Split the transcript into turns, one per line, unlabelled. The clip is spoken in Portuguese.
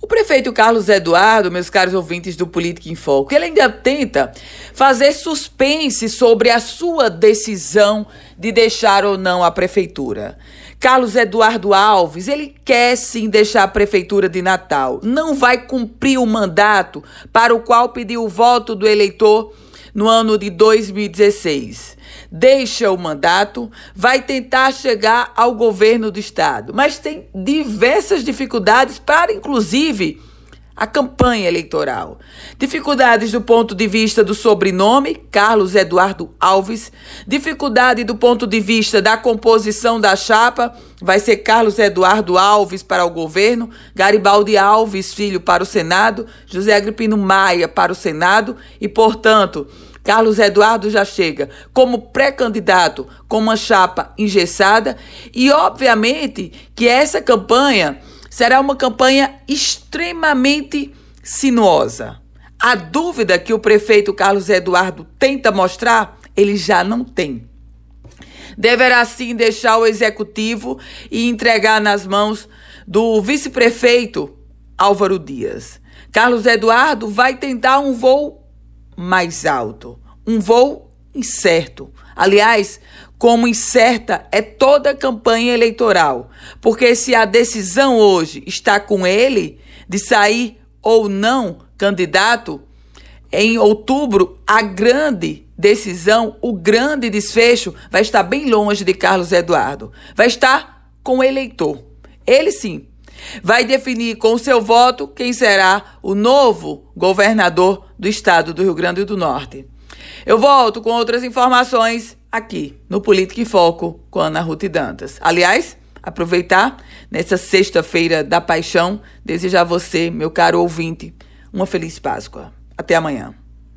O prefeito Carlos Eduardo, meus caros ouvintes do Política em Foco, ele ainda tenta fazer suspense sobre a sua decisão de deixar ou não a prefeitura. Carlos Eduardo Alves, ele quer sim deixar a prefeitura de Natal. Não vai cumprir o mandato para o qual pediu o voto do eleitor no ano de 2016. Deixa o mandato, vai tentar chegar ao governo do estado, mas tem diversas dificuldades para, inclusive, a campanha eleitoral. Dificuldades do ponto de vista do sobrenome, Carlos Eduardo Alves. Dificuldade do ponto de vista da composição da chapa, vai ser Carlos Eduardo Alves para o governo, Garibaldi Alves Filho para o Senado, José Agripino Maia para o Senado e, portanto, Carlos Eduardo já chega como pré-candidato com uma chapa engessada e, obviamente, que essa campanha será uma campanha extremamente sinuosa. A dúvida que o prefeito Carlos Eduardo tenta mostrar, ele já não tem. Deverá sim deixar o executivo e entregar nas mãos do vice-prefeito Álvaro Dias. Carlos Eduardo vai tentar um voo mais alto. Um voo incerto. Aliás, como incerta é toda a campanha eleitoral, porque se a decisão hoje está com ele de sair ou não candidato, em outubro a grande decisão, o grande desfecho vai estar bem longe de Carlos Eduardo. Vai estar com o eleitor. Ele sim vai definir com seu voto quem será o novo governador do estado do Rio Grande do Norte. Eu volto com outras informações aqui no Política em Foco com Ana Ruth Dantas. Aliás, aproveitar nessa sexta-feira da paixão, desejar a você, meu caro ouvinte, uma feliz Páscoa. Até amanhã.